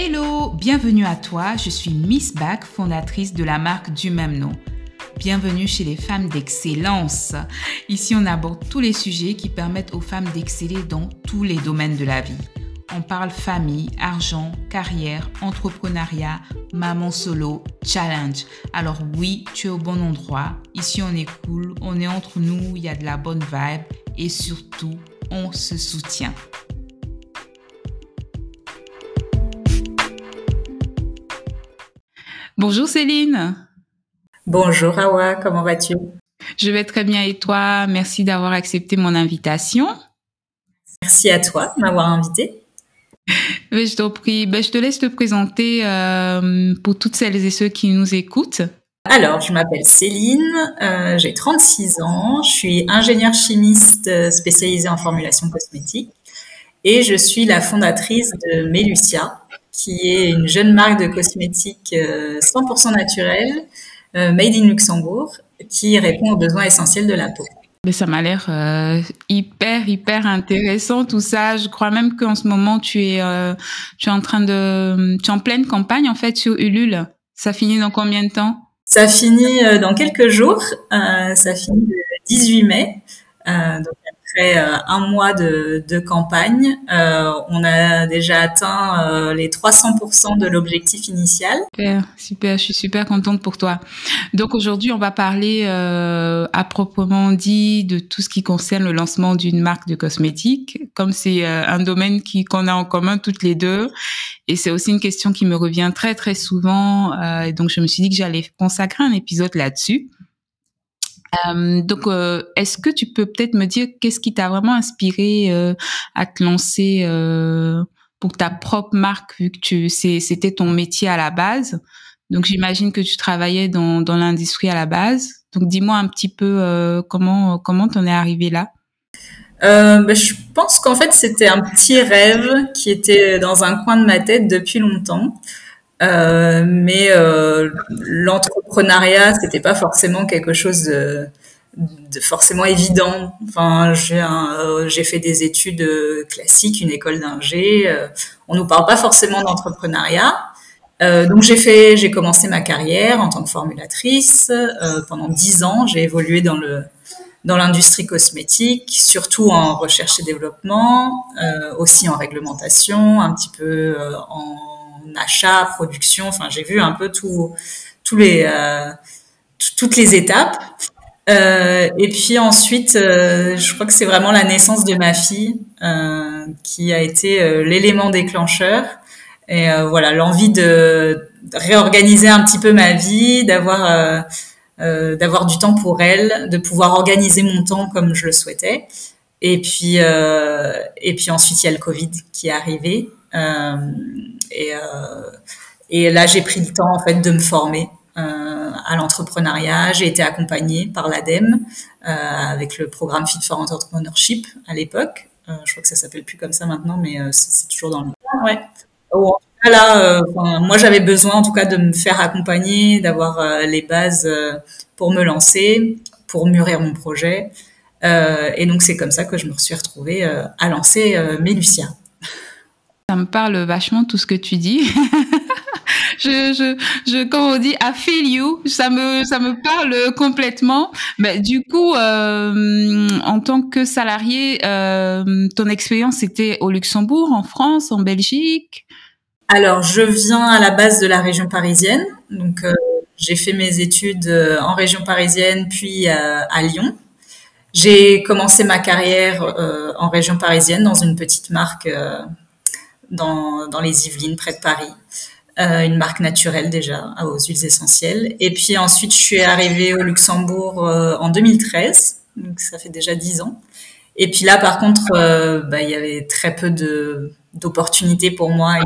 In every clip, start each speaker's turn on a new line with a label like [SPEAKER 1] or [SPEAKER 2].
[SPEAKER 1] Hello, bienvenue à toi, je suis Miss Back, fondatrice de la marque du même nom. Bienvenue chez les femmes d'excellence. Ici, on aborde tous les sujets qui permettent aux femmes d'exceller dans tous les domaines de la vie. On parle famille, argent, carrière, entrepreneuriat, maman solo, challenge. Alors oui, tu es au bon endroit. Ici, on est cool, on est entre nous, il y a de la bonne vibe et surtout, on se soutient. Bonjour Céline.
[SPEAKER 2] Bonjour Awa, comment vas-tu?
[SPEAKER 1] Je vais très bien et toi? Merci d'avoir accepté mon invitation.
[SPEAKER 2] Merci à toi de m'avoir invité.
[SPEAKER 1] je t'en prie. Ben, je te laisse te présenter euh, pour toutes celles et ceux qui nous écoutent.
[SPEAKER 2] Alors, je m'appelle Céline, euh, j'ai 36 ans, je suis ingénieure chimiste spécialisée en formulation cosmétique et je suis la fondatrice de Melucia, qui est une jeune marque de cosmétiques 100% naturelle, euh, made in Luxembourg, qui répond aux besoins essentiels de la peau.
[SPEAKER 1] Mais ça m'a l'air euh, hyper hyper intéressant tout ça. Je crois même qu'en ce moment tu es euh, tu es en train de tu es en pleine campagne en fait sur Ulule. Ça finit dans combien de temps?
[SPEAKER 2] Ça finit dans quelques jours. ça finit le 18 mai. donc après euh, un mois de, campagne, euh, on a déjà atteint euh, les 300% de l'objectif initial.
[SPEAKER 1] Super, super, je suis super contente pour toi. Donc aujourd'hui, on va parler à proprement dit de tout ce qui concerne le lancement d'une marque de cosmétiques, comme c'est un domaine qui qu'on a en commun toutes les deux, et c'est aussi une question qui me revient très très souvent. et donc je me suis dit que j'allais consacrer un épisode là-dessus. Euh, donc, euh, est-ce que tu peux peut-être me dire qu'est-ce qui t'a vraiment inspiré euh, à te lancer euh, pour ta propre marque, vu que tu, c'était ton métier à la base? Donc, j'imagine que tu travaillais dans, dans l'industrie à la base. Donc, dis-moi un petit peu euh, comment comment t'en es arrivé là?
[SPEAKER 2] Ben, je pense qu'en fait, c'était un petit rêve qui était dans un coin de ma tête depuis longtemps. Euh, mais euh, l'entrepreneuriat, c'était pas forcément quelque chose de, de forcément évident. Enfin, j'ai euh, j'ai fait des études euh, classiques, une école d'ingé. on nous parle pas forcément d'entrepreneuriat. donc j'ai fait, j'ai commencé ma carrière en tant que formulatrice. pendant dix ans, j'ai évolué dans le dans l'industrie cosmétique, surtout en recherche et développement, aussi en réglementation, un petit peu en achat, production. Enfin, j'ai vu un peu tout, tous les, euh, toutes les étapes. Euh, et puis ensuite, euh, je crois que c'est vraiment la naissance de ma fille qui a été l'élément déclencheur. Et voilà, l'envie de réorganiser un petit peu ma vie, d'avoir d'avoir du temps pour elle, de pouvoir organiser mon temps comme je le souhaitais. Et puis et puis ensuite il y a le Covid qui est arrivé. Et, euh, et là, j'ai pris le temps en fait de me former euh, à l'entrepreneuriat. J'ai été accompagnée par l'ADEME avec le programme Fit for Entrepreneurship à l'époque. je crois que ça s'appelle plus comme ça maintenant, mais c'est toujours dans le. Ouais. en tout cas, là, moi, j'avais besoin, en tout cas, de me faire accompagner, d'avoir les bases pour me lancer, pour mûrir mon projet. et donc, c'est comme ça que je me suis retrouvée à lancer Mélucia.
[SPEAKER 1] Ça me parle vachement tout ce que tu dis. je, je, je, comme on dit, I feel you. Ça me, ça me parle complètement. Mais du coup, euh, en tant que salarié, euh, ton expérience était au Luxembourg, en France, en Belgique?
[SPEAKER 2] Alors, je viens à la base de la région parisienne. Donc, euh, j'ai fait mes études euh, en région parisienne, puis à, à Lyon. J'ai commencé ma carrière euh, en région parisienne dans une petite marque dans, les Yvelines, près de Paris. Euh, une marque naturelle déjà aux huiles essentielles. Et puis ensuite, je suis arrivée au Luxembourg euh, en 2013, donc ça fait déjà dix ans. Et puis là, par contre, euh, bah, il y avait très peu de d'opportunités pour moi.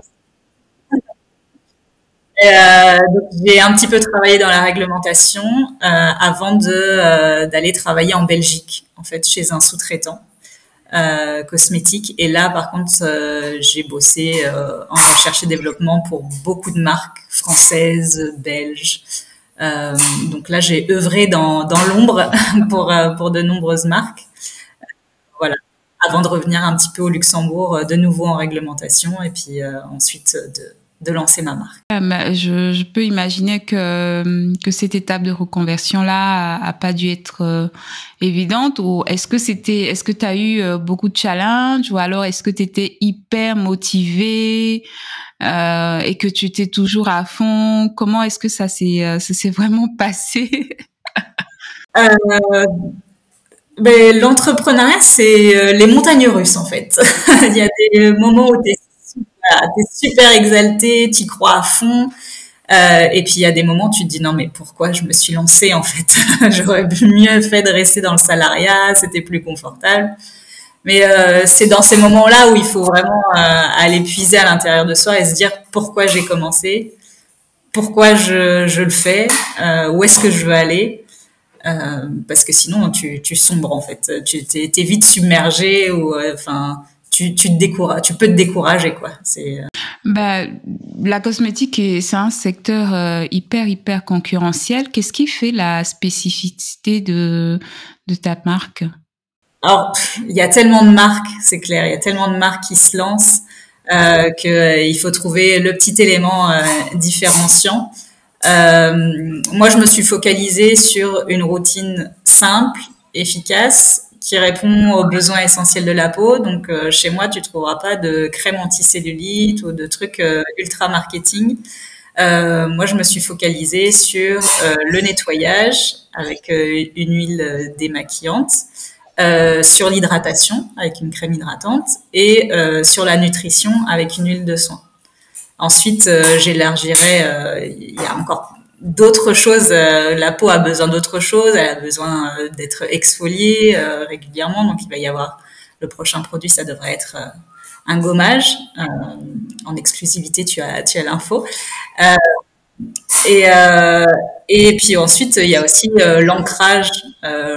[SPEAKER 2] J'ai un petit peu travaillé dans la réglementation avant de d'aller travailler en Belgique, en fait, chez un sous-traitant. Euh, cosmétique. Et là, par contre, euh, j'ai bossé euh, en recherche et développement pour beaucoup de marques françaises, belges. donc là, j'ai œuvré dans, dans l'ombre pour, pour de nombreuses marques. voilà. Avant de revenir un petit peu au Luxembourg, de nouveau en réglementation, et puis ensuite de, de lancer ma marque.
[SPEAKER 1] Ah, je, je, peux imaginer que, que cette étape de reconversion-là a, a, pas dû être euh, évidente. Ou est-ce que c'était, est-ce que tu as eu euh, beaucoup de challenges ou alors est-ce que tu étais hyper motivé euh, et que tu étais toujours à fond? Comment est-ce que ça s'est, euh, ça s'est vraiment passé?
[SPEAKER 2] Ben, L'entrepreneuriat, c'est les montagnes russes en fait. Il y a des moments où tu es t'es super exalté, t'y crois à fond. Euh, et puis il y a des moments tu te dis non mais pourquoi je me suis lancée en fait? J'aurais mieux fait de rester dans le salariat, c'était plus confortable. Mais euh, c'est dans ces moments-là où il faut vraiment euh, aller puiser à l'intérieur de soi et se dire pourquoi j'ai commencé, pourquoi je, le fais, où est-ce que je veux aller. Parce que sinon tu, sombres en fait, tu t'es vite submergé ou enfin tu, tu, te décourages, tu peux te décourager quoi. C'est euh,
[SPEAKER 1] bah, la cosmétique c'est un secteur euh, hyper hyper concurrentiel. Qu'est-ce qui fait la spécificité de de ta marque?
[SPEAKER 2] Alors il y a tellement de marques, c'est clair, il y a tellement de marques qui se lancent euh, que euh, il faut trouver le petit élément différenciant. moi, je me suis focalisée sur une routine simple, efficace qui répond aux besoins essentiels de la peau. Donc euh, chez moi, tu trouveras pas de crème anticellulite ou de trucs euh, ultra marketing. Euh, moi, je me suis focalisée sur le nettoyage avec une huile démaquillante, sur l'hydratation avec une crème hydratante et sur la nutrition avec une huile de soin. Ensuite, j'élargirai. Il y a encore d'autres choses. Euh, la peau a besoin d'autres choses. Elle a besoin euh, d'être exfoliée euh, régulièrement. Donc, il va y avoir le prochain produit, ça devrait être un gommage. en exclusivité, tu as, tu as l'info. et, et puis ensuite, il y a aussi l'ancrage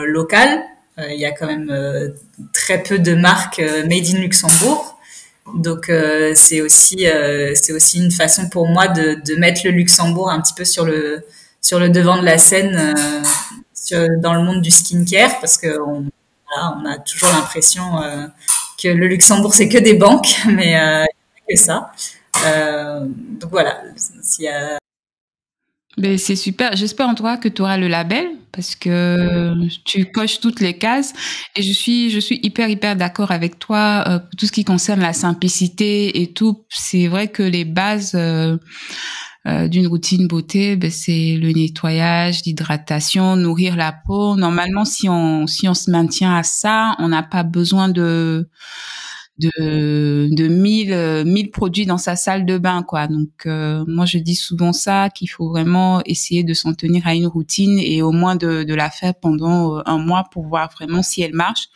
[SPEAKER 2] local. il y a quand même très peu de marques made in Luxembourg. Donc euh, c'est aussi euh, c'est aussi une façon pour moi de, de mettre le Luxembourg un petit peu sur le sur le devant de la scène euh, sur, dans le monde du skincare parce que on, voilà, on a toujours l'impression que le Luxembourg c'est que des banques mais euh, que ça. donc voilà, s'il y
[SPEAKER 1] ben, c'est super. J'espère en toi que tu auras le label parce que tu coches toutes les cases et je suis je suis hyper hyper d'accord avec toi euh, tout ce qui concerne la simplicité et tout. C'est vrai que les bases euh, euh, d'une routine beauté, ben, c'est le nettoyage, l'hydratation, nourrir la peau. Normalement, si on si on se maintient à ça, on n'a pas besoin de de de 1000 1000 produits dans sa salle de bain quoi. Donc euh, moi je dis souvent ça qu'il faut vraiment essayer de s'en tenir à une routine et au moins de de la faire pendant euh, un mois pour voir vraiment si elle marche.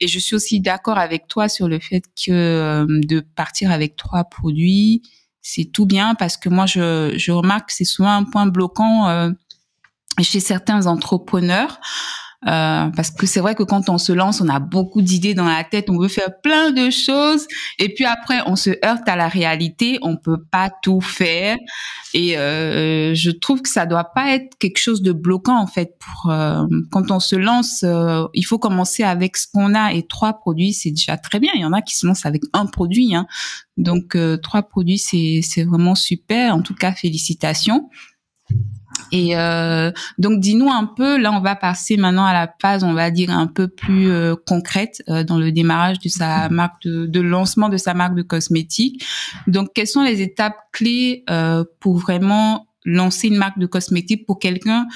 [SPEAKER 1] Et je suis aussi d'accord avec toi sur le fait que euh, de partir avec trois produits, c'est tout bien parce que moi je je remarque que c'est souvent un point bloquant chez certains entrepreneurs euh, parce que c'est vrai que quand on se lance, on a beaucoup d'idées dans la tête, on veut faire plein de choses, et puis après on se heurte à la réalité, on peut pas tout faire, et euh, je trouve que ça doit pas être quelque chose de bloquant en fait. Pour euh, quand on se lance, euh, il faut commencer avec ce qu'on a et trois produits, c'est déjà très bien. Il y en a qui se lancent avec un produit, hein. donc euh, trois produits c'est vraiment super. En tout cas, félicitations. Et euh, donc, dis-nous un peu, là, on va passer maintenant à la phase, on va dire, un peu plus euh, concrète euh, dans le démarrage de sa marque, de, de, lancement de sa marque de cosmétiques. Donc, quelles sont les étapes clés euh, pour vraiment lancer une marque de cosmétiques pour quelqu'un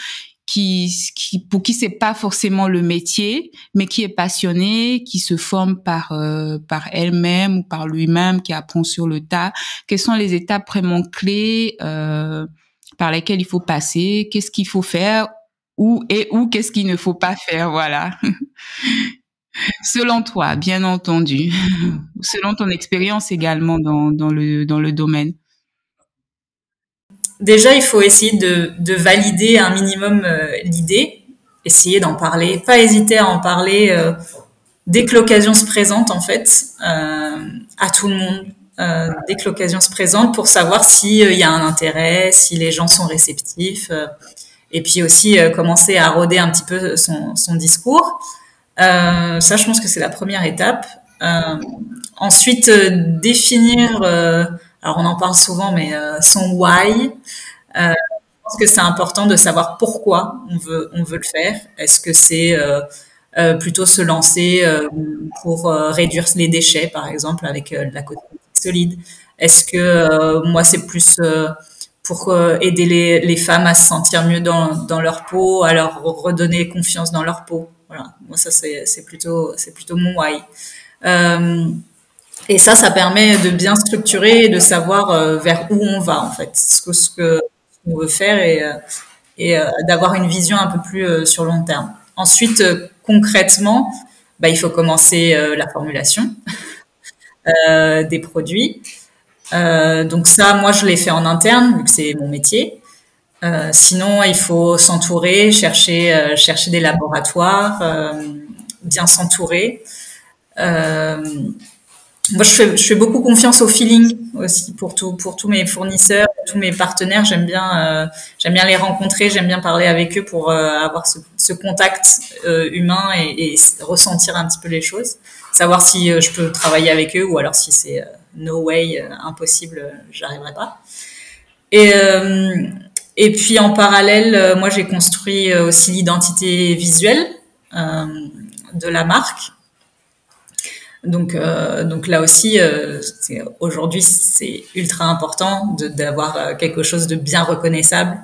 [SPEAKER 1] qui, qui pour qui c'est pas forcément le métier, mais qui est passionné, qui se forme par euh, par elle-même ou par lui-même, qui apprend sur le tas? Quelles sont les étapes vraiment clés euh, par lesquels il faut passer, qu'est-ce qu'il faut faire, ou et où qu'est-ce qu'il ne faut pas faire, voilà. Selon toi, bien entendu. Selon ton expérience également dans, dans, le, dans le domaine.
[SPEAKER 2] Déjà, il faut essayer de, de valider un minimum euh, l'idée, essayer d'en parler, pas hésiter à en parler euh, dès que l'occasion se présente, en fait, euh, à tout le monde, euh, dès que l'occasion se présente pour savoir s'il euh, y a un intérêt, si les gens sont réceptifs, euh, et puis aussi commencer à roder un petit peu son, son discours. ça, je pense que c'est la première étape. ensuite, définir alors on en parle souvent, mais son why. je pense que c'est important de savoir pourquoi on veut on veut le faire. Est-ce que c'est plutôt se lancer pour réduire les déchets, par exemple, avec la cosmétique Est-ce que moi c'est plus pour euh, aider les, femmes à se sentir mieux dans, leur peau, à leur redonner confiance dans leur peau? Moi ça c'est plutôt mon why. Euh, et ça, ça permet de bien structurer et de savoir euh, vers où on va en fait, ce que veut faire et euh, et d'avoir une vision un peu plus sur long terme. Ensuite, concrètement, bah, il faut commencer la formulation des produits. Euh, donc ça, moi, je l'ai fait en interne, vu que c'est mon métier. Euh, sinon, il faut s'entourer, chercher, euh, des laboratoires, euh, bien s'entourer. Euh, moi, je fais, je fais, beaucoup confiance au feeling aussi pour tout, pour tous mes fournisseurs, tous mes partenaires. J'aime bien, j'aime bien les rencontrer, j'aime bien parler avec eux pour avoir ce, ce contact humain et, et, ressentir un petit peu les choses, savoir si je peux travailler avec eux ou alors si c'est no way, euh, impossible, euh, j'arriverai pas. Et, euh, et puis en parallèle, moi j'ai construit aussi l'identité visuelle de la marque. Donc, donc là aussi, aujourd'hui, c'est ultra important d'avoir quelque chose de bien reconnaissable.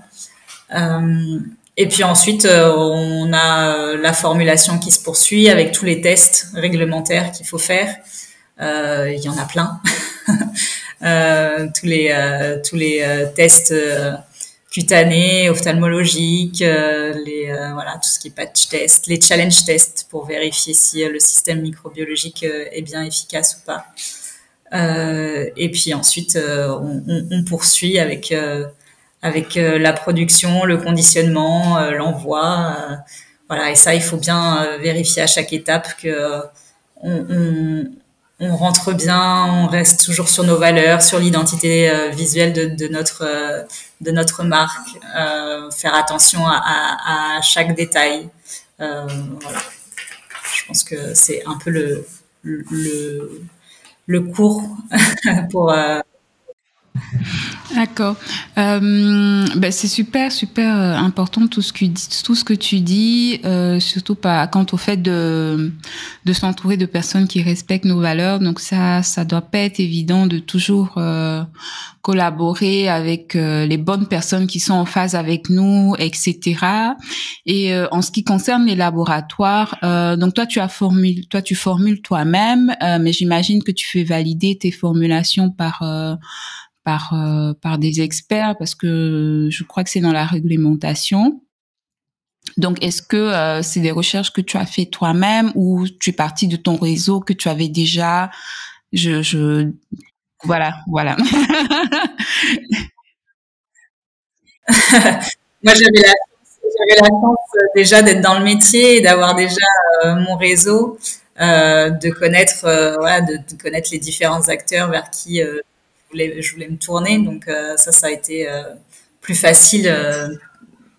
[SPEAKER 2] et puis ensuite, on a la formulation qui se poursuit avec tous les tests réglementaires qu'il faut faire. Euh, il y en a plein. Euh, tous les euh, tous les tests cutanés, ophtalmologiques, les voilà tout ce qui est patch test, les challenge tests pour vérifier si le système microbiologique est bien efficace ou pas. et puis ensuite, on, on, on, poursuit avec avec la production, le conditionnement, l'envoi. voilà, et ça, il faut bien vérifier à chaque étape que on, on, on rentre bien, on reste toujours sur nos valeurs, sur l'identité euh, visuelle de, de notre euh, de notre marque, euh, faire attention à, chaque détail. Je pense que c'est un peu le le, le cours pour
[SPEAKER 1] D'accord. Euh, ben c'est super, super euh, important tout ce que tout ce que tu dis, euh, surtout pas quant au fait de de s'entourer de personnes qui respectent nos valeurs. Donc ça, ça doit pas être évident de toujours euh, collaborer avec euh, les bonnes personnes qui sont en phase avec nous, etc. Et en ce qui concerne les laboratoires, donc toi tu as formule, toi tu formules toi-même, mais j'imagine que tu fais valider tes formulations par par euh, par des experts parce que je crois que c'est dans la réglementation. Donc, est-ce que euh, c'est des recherches que tu as fait toi-même ou tu es parti de ton réseau que tu avais déjà? Je, voilà, voilà.
[SPEAKER 2] Moi, j'avais la, chance euh, déjà d'être dans le métier et d'avoir déjà mon réseau, de connaître, voilà, de, connaître les différents acteurs vers qui voulais me tourner. Donc euh, ça, ça a été euh, plus facile euh,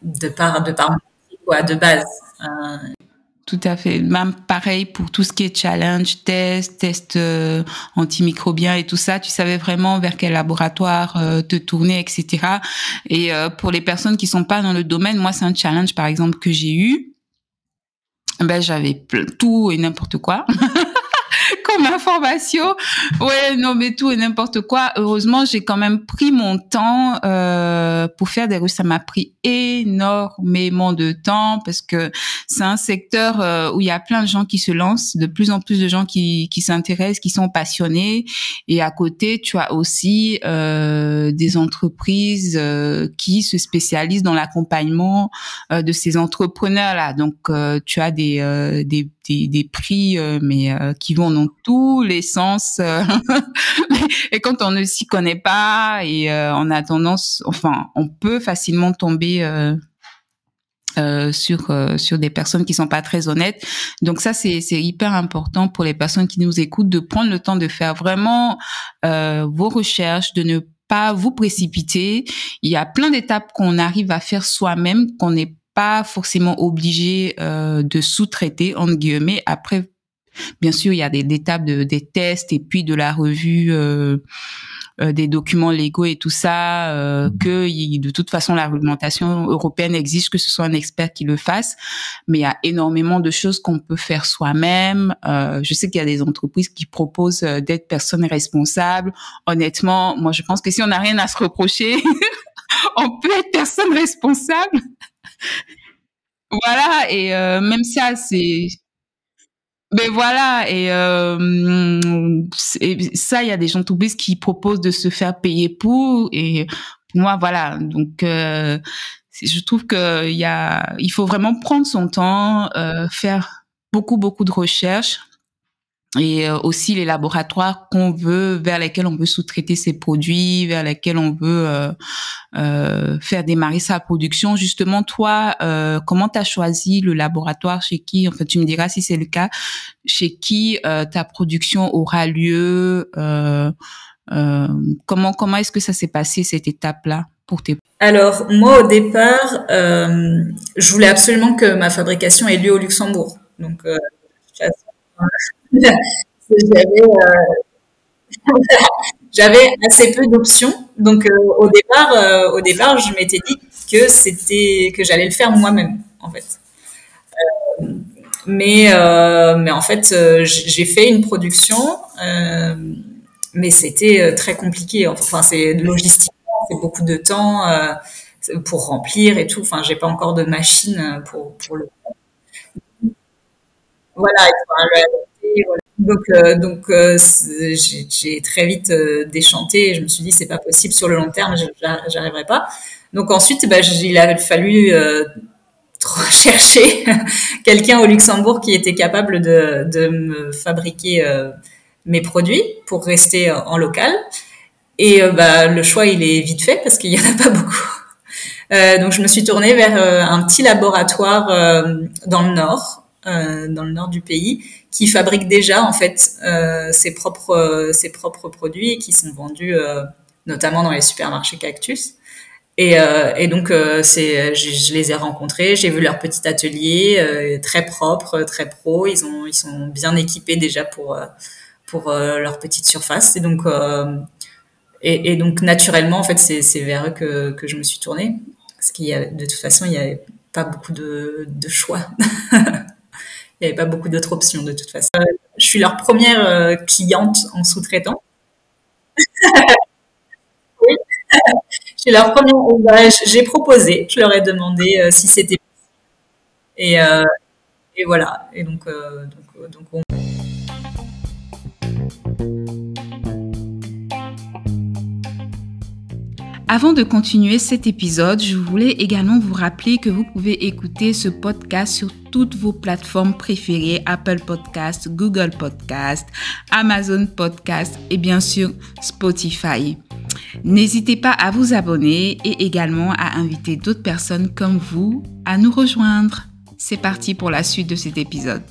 [SPEAKER 2] de par de par quoi, de base.
[SPEAKER 1] Tout à fait. Même pareil pour tout ce qui est challenge, test, test euh, antimicrobien et tout ça. Tu savais vraiment vers quel laboratoire te tourner, etc. Et pour les personnes qui sont pas dans le domaine, moi, c'est un challenge, par exemple, que j'ai eu. Ben, j'avais tout et n'importe quoi. comme information. Ouais, non, mais tout et n'importe quoi. Heureusement, j'ai quand même pris mon temps euh, pour faire des recherches. Ça m'a pris énormément de temps parce que c'est un secteur euh, où il y a plein de gens qui se lancent, de plus en plus de gens qui, qui s'intéressent, qui sont passionnés. Et à côté, tu as aussi euh, des entreprises euh, qui se spécialisent dans l'accompagnement euh, de ces entrepreneurs-là. Donc, tu as des, des, des, des prix, mais qui vont dans tous les sens. et quand on ne s'y connaît pas et on a tendance, enfin, on peut facilement tomber euh, euh, sur euh, sur des personnes qui sont pas très honnêtes. Donc ça c'est c'est hyper important pour les personnes qui nous écoutent de prendre le temps de faire vraiment vos recherches, de ne pas vous précipiter. Il y a plein d'étapes qu'on arrive à faire soi-même qu'on n'est pas forcément obligé de sous-traiter entre guillemets. Après, bien sûr, il y a des, étapes de, des tests et puis de la revue euh, des documents légaux et tout ça, euh, mmh. que de toute façon la réglementation européenne exige que ce soit un expert qui le fasse. Mais il y a énormément de choses qu'on peut faire soi-même. Euh, je sais qu'il y a des entreprises qui proposent euh, d'être personne responsable. Honnêtement, moi je pense que si on n'a rien à se reprocher, on peut être personne responsable. voilà, et euh, même ça, c'est ben voilà, et, euh, ça, il y a des gens entreprises qui proposent de se faire payer pour, et moi, voilà. Donc, euh, je trouve que il y a, il faut vraiment prendre son temps, euh, faire beaucoup, beaucoup de recherches et euh, aussi les laboratoires qu'on veut vers lesquels on veut sous-traiter ses produits, vers lesquels on veut euh, euh, faire démarrer sa production. Justement, toi, euh, comment tu as choisi le laboratoire? Chez qui, en fait, tu me diras si c'est le cas, chez qui euh, ta production aura lieu? Comment comment est-ce que ça s'est passé cette étape-là pour tes
[SPEAKER 2] Alors moi, au départ, je voulais absolument que ma fabrication ait lieu au Luxembourg. Donc j'avais assez peu d'options. Donc euh, au départ, euh, au départ, je m'étais dit que c'était que j'allais le faire moi-même, en fait. Euh, mais mais en fait, j'ai fait une production, mais c'était très compliqué. Enfin, c'est logistique, c'est beaucoup de temps pour remplir et tout. Enfin, j'ai pas encore de machine pour pour le. Voilà, donc, euh, donc euh, j'ai très vite euh, déchanté et je me suis dit c'est pas possible sur le long terme, j'arriverai pas. Donc ensuite, bah, il a fallu chercher quelqu'un au Luxembourg qui était capable de, de me fabriquer mes produits pour rester en local. Et bah, le choix, il est vite fait parce qu'il y en a pas beaucoup. Euh, donc je me suis tournée vers un petit laboratoire dans le nord, dans le nord du pays, qui fabrique déjà en fait euh, ses propres euh, ses propres produits qui sont vendus euh, notamment dans les supermarchés Cactus. Et, euh, et donc je, les ai rencontrés, j'ai vu leur petit atelier très propre, très pro. Ils ont ils sont bien équipés déjà pour leur petite surface. Et donc et, et, naturellement en fait c'est vers eux que je me suis tournée parce qu'il y a de toute façon il y avait pas beaucoup de choix. Il n'y avait pas beaucoup d'autres options de toute façon. Euh, je suis leur première euh, cliente en sous-traitant. oui. j'ai leur première. Bah, j'ai proposé, je leur ai demandé euh, si c'était et, et voilà. Et donc, donc, donc on...
[SPEAKER 1] Avant de continuer cet épisode, je voulais également vous rappeler que vous pouvez écouter ce podcast sur toutes vos plateformes préférées, Apple Podcast, Google Podcast, Amazon Podcast et bien sûr Spotify. N'hésitez pas à vous abonner et également à inviter d'autres personnes comme vous à nous rejoindre. C'est parti pour la suite de cet épisode.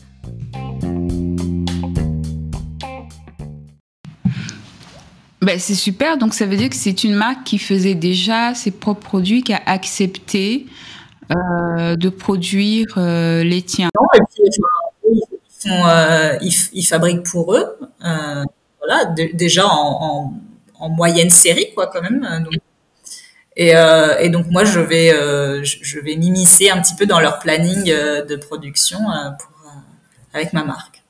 [SPEAKER 1] Ben, c'est super. Donc, ça veut dire que c'est une marque qui faisait déjà ses propres produits, qui a accepté euh, de produire euh, les tiens.
[SPEAKER 2] Non, et puis, ils, euh, ils, fabriquent pour eux, voilà, déjà en, en, moyenne série, quoi, quand même. Donc, et, et, donc, moi, je vais, je vais m'immiscer un petit peu dans leur planning de production pour, avec ma marque.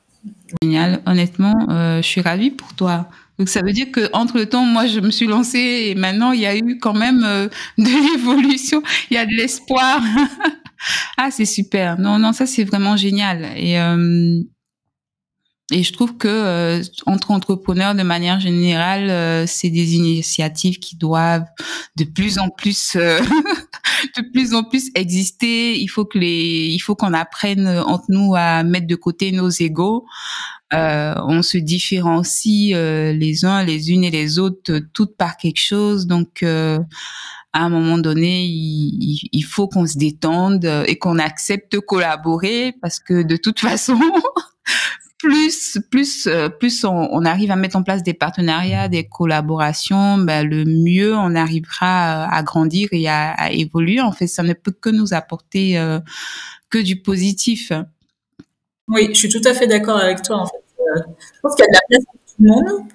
[SPEAKER 1] Génial. Honnêtement, je suis ravie pour toi. Donc ça veut dire que entre le temps, moi je me suis lancée et maintenant il y a eu quand même euh, de l'évolution, il y a de l'espoir. ah c'est super. Non non ça c'est vraiment génial et euh, et je trouve que euh, entre entrepreneurs de manière générale, c'est des initiatives qui doivent de plus en plus de plus en plus exister. Il faut que les il faut qu'on apprenne entre nous à mettre de côté nos égaux euh, on se différencie euh, les uns les unes et les autres toutes par quelque chose. Donc, euh, à un moment donné, il, faut qu'on se détende et qu'on accepte de collaborer parce que de toute façon, plus plus plus on, arrive à mettre en place des partenariats, des collaborations, ben, le mieux on arrivera à, grandir et à, à, évoluer. En fait, ça ne peut que nous apporter que du positif.
[SPEAKER 2] Oui, je suis tout à fait d'accord avec toi. En fait. Euh, je pense qu'il y a de la place pour tout le monde.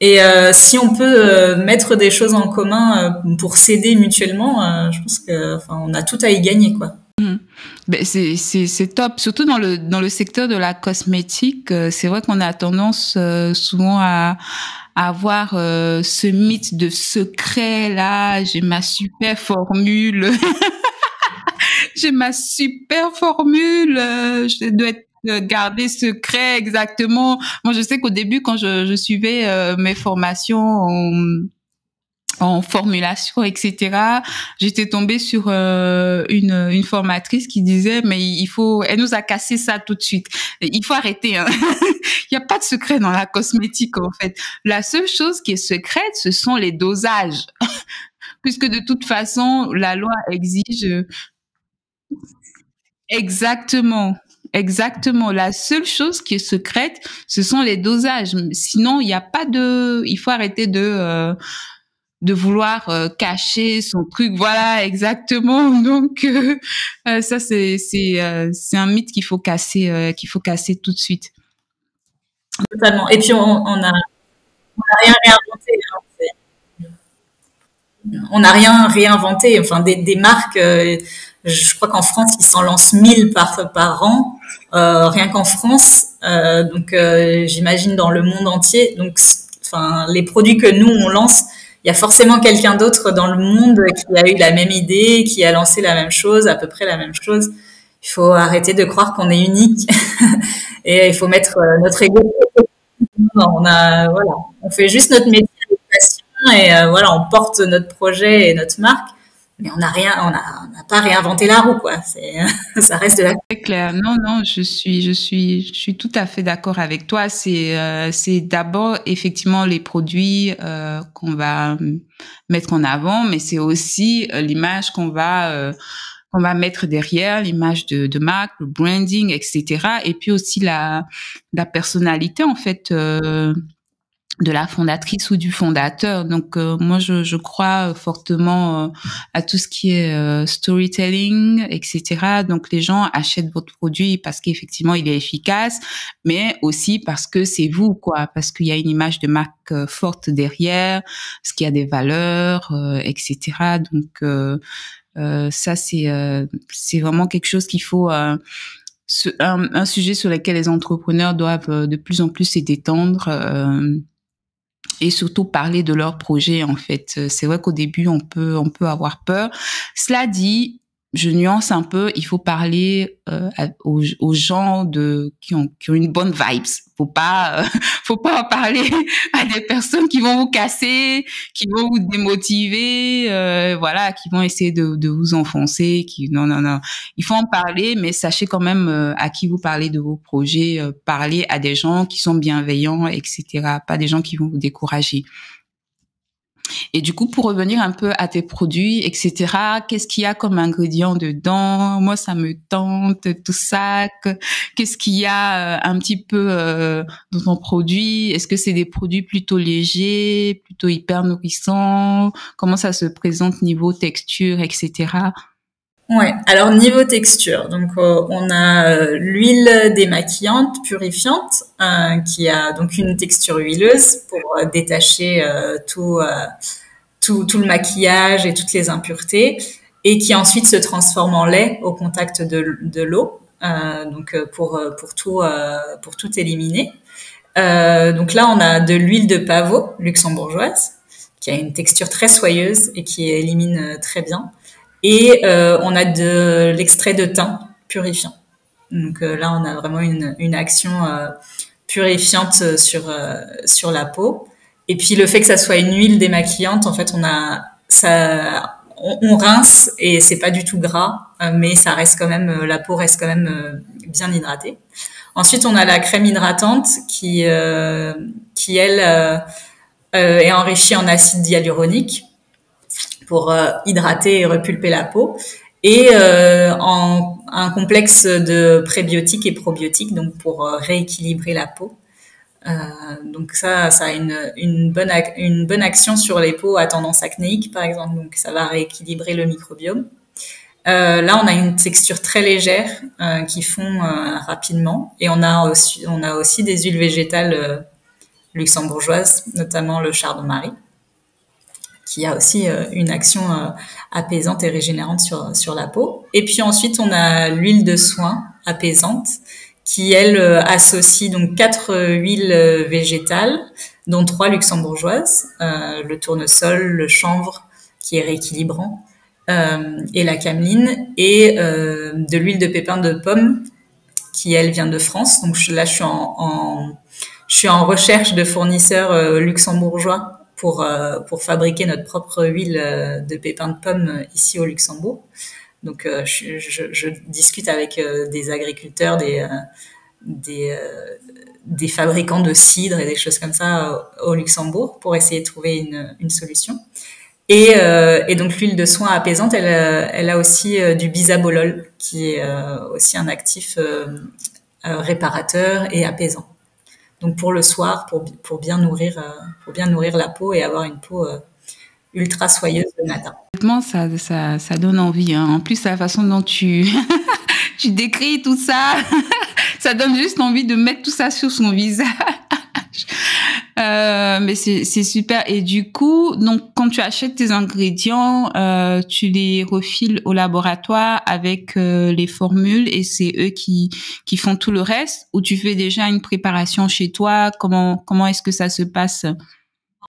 [SPEAKER 2] Et euh, si on peut euh, mettre des choses en commun pour s'aider mutuellement, je pense que, enfin, on a tout à y gagner, quoi.
[SPEAKER 1] Mmh. Ben, c'est top, surtout dans le dans le secteur de la cosmétique. c'est vrai qu'on a tendance souvent à, à avoir ce mythe de secret là. J'ai ma super formule. j'ai ma super formule. je dois être garder secret exactement. Moi, je sais qu'au début, quand je, je suivais euh, mes formations en, en formulation, etc. J'étais tombée sur euh, une, une formatrice qui disait mais il faut, elle nous a cassé ça tout de suite. Il faut arrêter. Hein. il n'y a pas de secret dans la cosmétique en fait. La seule chose qui est secrète, ce sont les dosages, puisque de toute façon la loi exige exactement. Exactement. La seule chose qui est secrète, ce sont les dosages. Sinon, il n'y a pas de. Il faut arrêter de euh, de vouloir euh, cacher son truc. Voilà, exactement. Donc euh, ça, c'est c'est un mythe qu'il faut casser qu'il faut casser tout de suite.
[SPEAKER 2] Totalement. Et puis on, a on a rien réinventé. Hein. On n'a rien réinventé. Enfin, des, des marques je crois qu'en France, ils s'en lancent 1000 par, par an, rien qu'en France. Euh, donc, euh, j'imagine dans le monde entier. Donc, enfin, les produits que nous on lance, il y a forcément quelqu'un d'autre dans le monde qui a eu la même idée, qui a lancé la même chose, à peu près la même chose. Il faut arrêter de croire qu'on est unique et il faut mettre euh, notre ego. On a, voilà, on fait juste notre métier et euh, voilà, on porte notre projet et notre marque mais on n'a rien, on n'a pas réinventé la roue, quoi. Ça reste de la.
[SPEAKER 1] C'est clair. Non, non, je suis, je suis, je suis tout à fait d'accord avec toi. C'est, euh, c'est d'abord effectivement les produits euh, qu'on va mettre en avant, mais c'est aussi euh, l'image qu'on va euh, qu'on va mettre derrière, l'image de, de marque, le branding, etc. Et puis aussi la, la personnalité en fait. Euh, de la fondatrice ou du fondateur. Donc euh, moi je, je, crois fortement euh, à tout ce qui est euh, storytelling, etc. Donc les gens achètent votre produit parce qu'effectivement il est efficace, mais aussi parce que c'est vous quoi, parce qu'il y a une image de marque forte derrière, ce qui a des valeurs, etc. Donc ça c'est c'est vraiment quelque chose qu'il faut un, un, sujet sur lequel les entrepreneurs doivent de plus en plus se détendre et surtout parler de leur projet en fait. C'est vrai qu'au début on peut on peut avoir peur. Cela dit, je nuance un peu, il faut parler euh, aux, aux, gens de qui ont, qui ont une bonne vibes. Faut pas euh, faut pas en parler à des personnes qui vont vous casser, qui vont vous démotiver, euh, voilà, qui vont essayer de, de, vous enfoncer, qui non non non. Il faut en parler, mais sachez quand même euh, à qui vous parlez de vos projets. Euh, parlez à des gens qui sont bienveillants, etc. Pas des gens qui vont vous décourager. Et du coup, pour revenir un peu à tes produits, etc., qu'est-ce qu'il y a comme ingrédients dedans? Moi, ça me tente, tout ça. Qu'est-ce qu'il y a euh, un petit peu euh, dans ton produit? Est-ce que c'est des produits plutôt légers, plutôt hyper nourrissants? Comment ça se présente niveau texture, etc.
[SPEAKER 2] Ouais. Alors niveau texture, donc euh, on a euh, l'huile démaquillante purifiante euh, qui a donc une texture huileuse pour détacher tout, tout, tout le maquillage et toutes les impuretés et qui ensuite se transforme en lait au contact de, de l'eau donc pour pour tout pour tout éliminer. donc là on a de l'huile de pavot luxembourgeoise qui a une texture très soyeuse et qui élimine très bien. Et euh, on a de l'extrait de thym purifiant. Donc euh, là, on a vraiment une, une action euh, purifiante sur sur la peau. Et puis le fait que ça soit une huile démaquillante, en fait, on a ça, on, rince et c'est pas du tout gras, mais ça reste quand même, la peau reste quand même bien hydratée. Ensuite, on a la crème hydratante qui qui elle est enrichie en acide hyaluronique pour euh, hydrater et repulper la peau et euh, un complexe de prébiotiques et probiotiques donc pour euh, rééquilibrer la peau. Donc ça, ça a une, bonne une bonne action sur les peaux à tendance acnéique par exemple. Donc ça va rééquilibrer le microbiome. Là, on a une texture très légère qui fond rapidement et on a aussi on a aussi des huiles végétales luxembourgeoises, notamment le chardon-marie, qui a aussi une action apaisante et régénérante sur, sur la peau. Et puis ensuite, on a l'huile de soin apaisante, qui elle associe donc quatre huiles végétales, dont trois luxembourgeoises, le tournesol, le chanvre, qui est rééquilibrant, euh, et la cameline et euh, de l'huile de pépin de pomme qui elle vient de France. Donc là, je suis en, je suis en recherche de fournisseurs euh, luxembourgeois pour pour fabriquer notre propre huile de pépin de pomme ici au Luxembourg. Donc je, discute avec des agriculteurs, des fabricants de cidre et des choses comme ça au Luxembourg pour essayer de trouver une, solution. Et, euh, donc l'huile de soin apaisante, elle, euh, a aussi euh, du bisabolol, qui est euh, aussi un actif réparateur et apaisant. Donc pour le soir, pour, pour bien nourrir, pour bien nourrir la peau et avoir une peau ultra soyeuse le matin.
[SPEAKER 1] Ça, ça, ça donne envie. Hein. En plus, la façon dont tu, tu décris tout ça, ça donne juste envie de mettre tout ça sur son visage. Euh, mais c'est super. Et du coup, donc quand tu achètes tes ingrédients, euh, tu les refiles au laboratoire avec euh, les formules et c'est eux qui qui font tout le reste. Ou tu fais déjà une préparation chez toi? Comment comment est-ce que ça se passe?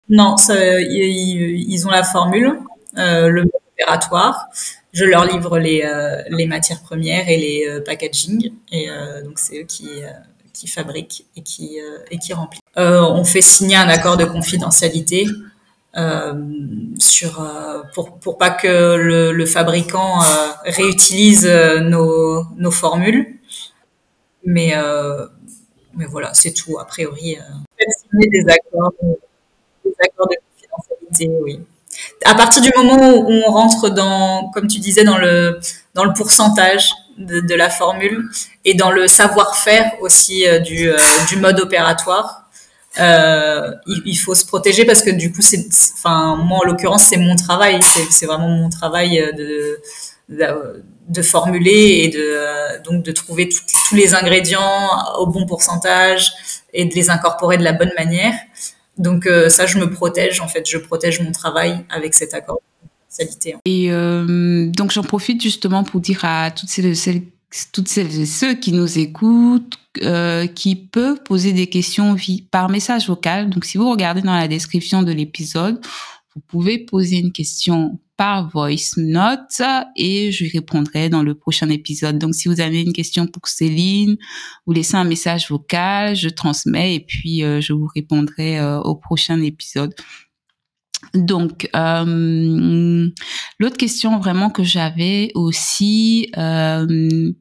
[SPEAKER 2] Non, ça, ils, ils, ont la formule, euh, le opératoire. Je leur livre les euh, les matières premières et les packaging et donc c'est eux qui qui fabrique et qui, euh, et qui remplit. Euh, on fait signer un accord de confidentialité euh, sur pour pour pas que le, fabricant réutilise nos, nos formules. Mais mais voilà c'est tout a priori signer des accords des accords de confidentialité oui. À partir du moment où on rentre dans comme tu disais dans le dans le pourcentage de, la formule et dans le savoir-faire aussi euh, du, euh, du, mode opératoire. Euh, il, faut se protéger parce que du coup, c'est, enfin, moi en l'occurrence, c'est mon travail, c'est, vraiment mon travail de, de, de formuler et de donc de trouver tous les ingrédients au bon pourcentage et de les incorporer de la bonne manière. Donc ça, je me protège en fait, je protège mon travail avec cet accord.
[SPEAKER 1] Et euh, donc j'en profite justement pour dire à toutes celles, toutes celles et ceux qui nous écoutent, euh, qui peuvent poser des questions par message vocal. Donc si vous regardez dans la description de l'épisode, vous pouvez poser une question par voice note et je répondrai dans le prochain épisode. Donc, si vous avez une question pour Céline, vous laissez un message vocal, je transmets et puis euh, je vous répondrai au prochain épisode. Donc, euh, l'autre question vraiment que j'avais aussi, euh,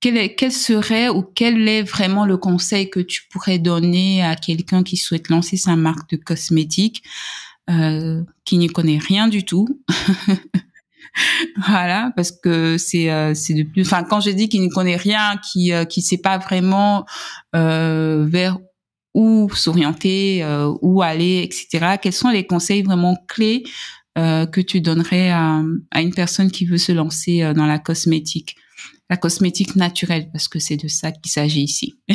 [SPEAKER 1] quel, serait ou quel est vraiment le conseil que tu pourrais donner à quelqu'un qui souhaite lancer sa marque de cosmétiques, euh, qui n'y connaît rien du tout? Voilà parce que c'est c'est de plus enfin quand je dis qu'il ne connaît rien qui euh, sait pas vraiment vers où s'orienter, euh, où aller, etc. Quels sont les conseils vraiment clés euh, que tu donnerais à, une personne qui veut se lancer euh, dans la cosmétique, la cosmétique naturelle, parce que c'est de ça qu'il s'agit ici.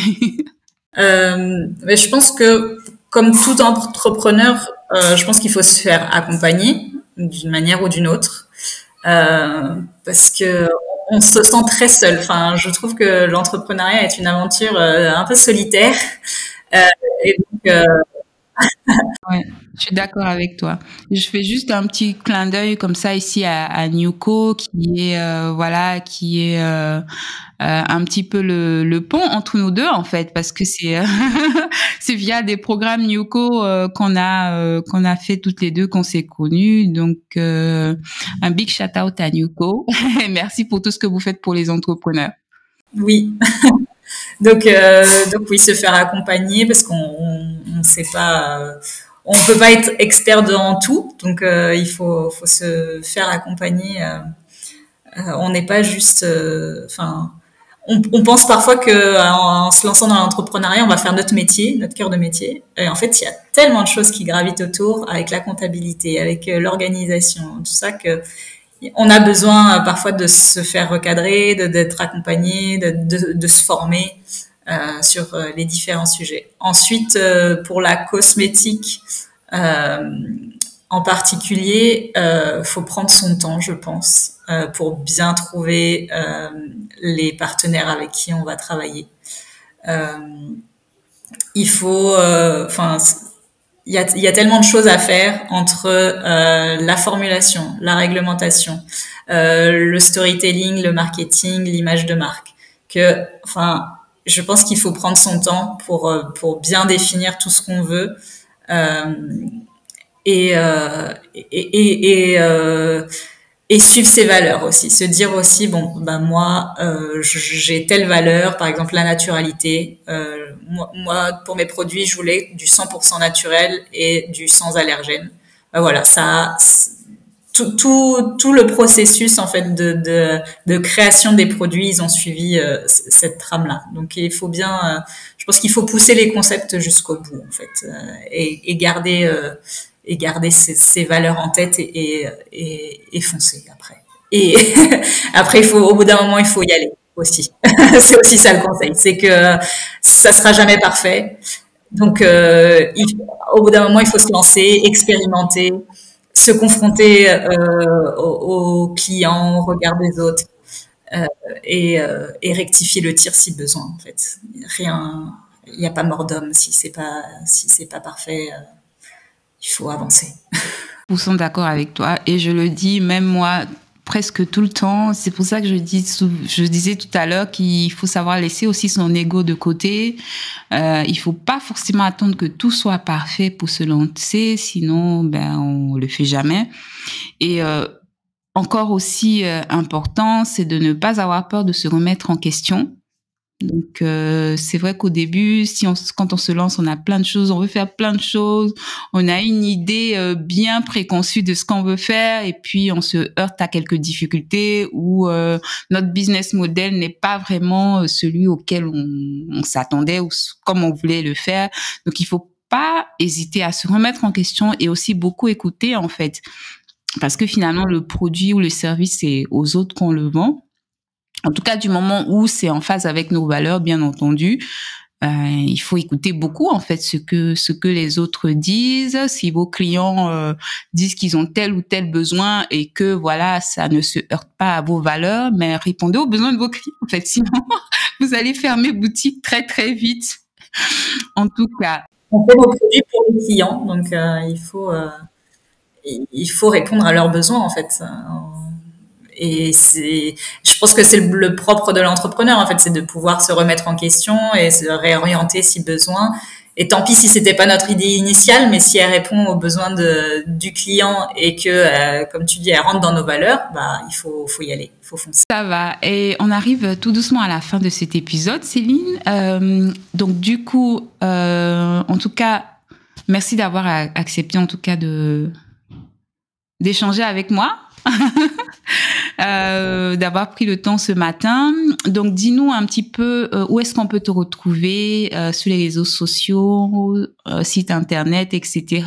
[SPEAKER 2] je pense que comme tout entrepreneur, je pense qu'il faut se faire accompagner d'une manière ou d'une autre, parce que on se sent très seul. Enfin, je trouve que l'entrepreneuriat est une aventure un peu solitaire. Euh, et donc,
[SPEAKER 1] euh, ouais, je suis d'accord avec toi. Je fais juste un petit clin d'œil comme ça ici à, à Newco, qui est euh, voilà, qui est euh, euh, un petit peu le, le, pont entre nous deux en fait, parce que c'est c'est via des programmes Newco qu'on a qu'on a fait toutes les deux, qu'on s'est connus. Donc un big shout out à Newco. Merci pour tout ce que vous faites pour les entrepreneurs.
[SPEAKER 2] Oui. Donc, euh, donc oui, se faire accompagner parce qu'on ne sait pas, euh, on peut pas être expert dans tout, donc euh, il faut, faut se faire accompagner. On n'est pas juste, enfin, on, pense parfois que en se lançant dans l'entrepreneuriat, on va faire notre métier, notre cœur de métier. Et en fait, il y a tellement de choses qui gravitent autour, avec la comptabilité, avec l'organisation, tout ça que on a besoin euh, parfois de se faire recadrer, d'être accompagné, de, se former. sur les différents sujets. Ensuite, pour la cosmétique, en particulier, euh, faut prendre son temps, je pense, euh, pour bien trouver euh, les partenaires avec qui on va travailler. Euh, il faut, euh, enfin, il y a, y a, tellement de choses à faire entre la formulation, la réglementation, le storytelling, le marketing, l'image de marque, que, enfin, je pense qu'il faut prendre son temps pour pour bien définir tout ce qu'on veut. Euh, et, euh, et, et, et, euh, et, suivre ses valeurs aussi. Se dire aussi, bon, ben moi, euh, j'ai telle valeur, par exemple la naturalité. Euh, moi, pour mes produits, je voulais du 100% naturel et du sans allergène. Ben voilà, ça, tout, tout, tout, le processus en fait de, de, de, création des produits, ils ont suivi euh, cette trame-là. Donc il faut bien, euh, je pense qu'il faut pousser les concepts jusqu'au bout en fait euh, et, et, garder et garder ses, valeurs en tête et, et, et, foncer après. Et après, il faut, au bout d'un moment, il faut y aller aussi. c'est aussi ça le conseil, c'est que ça sera jamais parfait. Donc, euh, au bout d'un moment, il faut se lancer, expérimenter, se confronter euh, aux, clients, au regard des autres, euh, et, euh, et, rectifier le tir si besoin. En fait, rien, il n'y a pas mort d'homme si c'est pas si c'est pas parfait. Il faut avancer.
[SPEAKER 1] Nous sommes d'accord avec toi et je le dis même moi presque tout le temps. C'est pour ça que je disais tout à l'heure qu'il faut savoir laisser aussi son ego de côté. Euh, il faut pas forcément attendre que tout soit parfait pour se lancer, sinon ben on le fait jamais. Et euh, encore aussi euh, important, c'est de ne pas avoir peur de se remettre en question. Donc euh, c'est vrai qu'au début, si on, quand on se lance, on a plein de choses, on veut faire plein de choses, on a une idée euh, bien préconçue de ce qu'on veut faire, et puis on se heurte à quelques difficultés ou euh, notre business model n'est pas vraiment celui auquel on, on s'attendait ou comme on voulait le faire. Donc il faut pas hésiter à se remettre en question et aussi beaucoup écouter en fait, parce que finalement le produit ou le service c'est aux autres qu'on le vend en tout cas du moment où c'est en phase avec nos valeurs, bien entendu. Euh, il faut écouter beaucoup en fait ce que ce que les autres disent. Si vos clients euh, disent qu'ils ont tel ou tel besoin et que voilà ça ne se heurte pas à vos valeurs, mais répondez aux besoins de vos clients. En fait, sinon vous allez fermer boutique très très vite. En tout cas,
[SPEAKER 2] on fait nos produits pour les clients, donc euh, il faut euh, il faut répondre à leurs besoins en fait et c'est, je pense que c'est le, propre de l'entrepreneur en fait, c'est de pouvoir se remettre en question et se réorienter si besoin. Et tant pis si c'était pas notre idée initiale, mais si elle répond aux besoins du client et que, euh, comme tu dis, elle rentre dans nos valeurs, bah il faut, faut y aller, faut foncer.
[SPEAKER 1] Ça va. Et on arrive tout doucement à la fin de cet épisode, Céline. Euh, donc du coup, euh, en tout cas, merci d'avoir accepté en tout cas de d'échanger avec moi. euh, d'avoir pris le temps ce matin. Donc, dis-nous un petit peu euh, où est-ce qu'on peut te retrouver euh, sur les réseaux sociaux, euh, site internet, etc.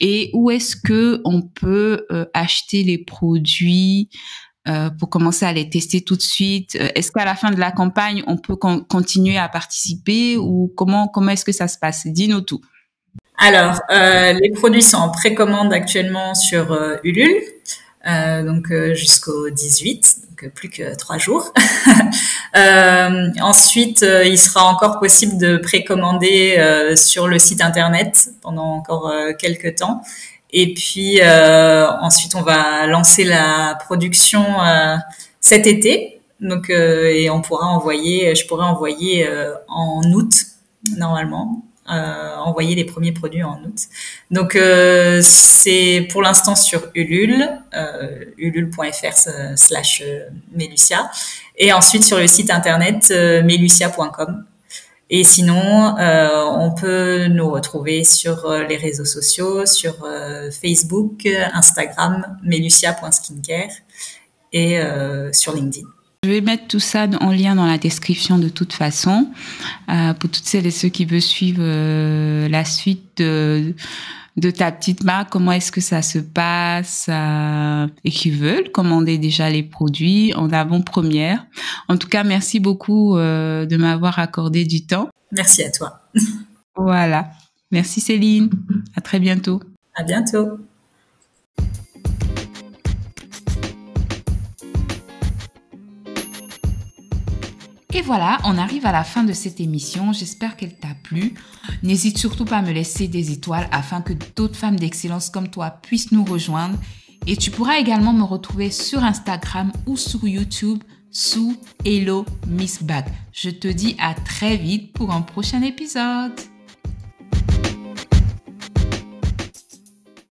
[SPEAKER 1] Et où est-ce que on peut acheter les produits pour commencer à les tester tout de suite? Est-ce qu'à la fin de la campagne, on peut continuer à participer ou comment comment est-ce que ça se passe? Dis-nous tout.
[SPEAKER 2] Alors, les produits sont en précommande actuellement sur Ulule. Euh, donc euh, jusqu'au 18, donc euh, plus que trois jours. euh, ensuite, il sera encore possible de précommander sur le site internet pendant encore quelques temps. Et puis ensuite, on va lancer la production cet été. Donc, et on pourra envoyer, je pourrais envoyer en août normalement euh, envoyer les premiers produits en août. Donc euh, c'est pour l'instant sur Ulule, euh, ulule.fr slash Melucia, et ensuite sur le site internet melucia.com. Et sinon, on peut nous retrouver sur les réseaux sociaux, sur Facebook, Instagram, melucia.skincare et sur LinkedIn.
[SPEAKER 1] Je vais mettre tout ça en lien dans la description de toute façon euh, pour toutes celles et ceux qui veulent suivre euh, la suite de, de ta petite marque, comment est-ce que ça se passe euh, et qui veulent commander déjà les produits en avant-première. En tout cas, merci beaucoup de m'avoir accordé du temps.
[SPEAKER 2] Merci à toi.
[SPEAKER 1] voilà. Merci Céline. À très bientôt.
[SPEAKER 2] À bientôt.
[SPEAKER 1] Et voilà, on arrive à la fin de cette émission. J'espère qu'elle t'a plu. N'hésite surtout pas à me laisser des étoiles afin que d'autres femmes d'excellence comme toi puissent nous rejoindre. Et tu pourras également me retrouver sur Instagram ou sur YouTube sous Hello Miss Bag. Je te dis à très vite pour un prochain épisode.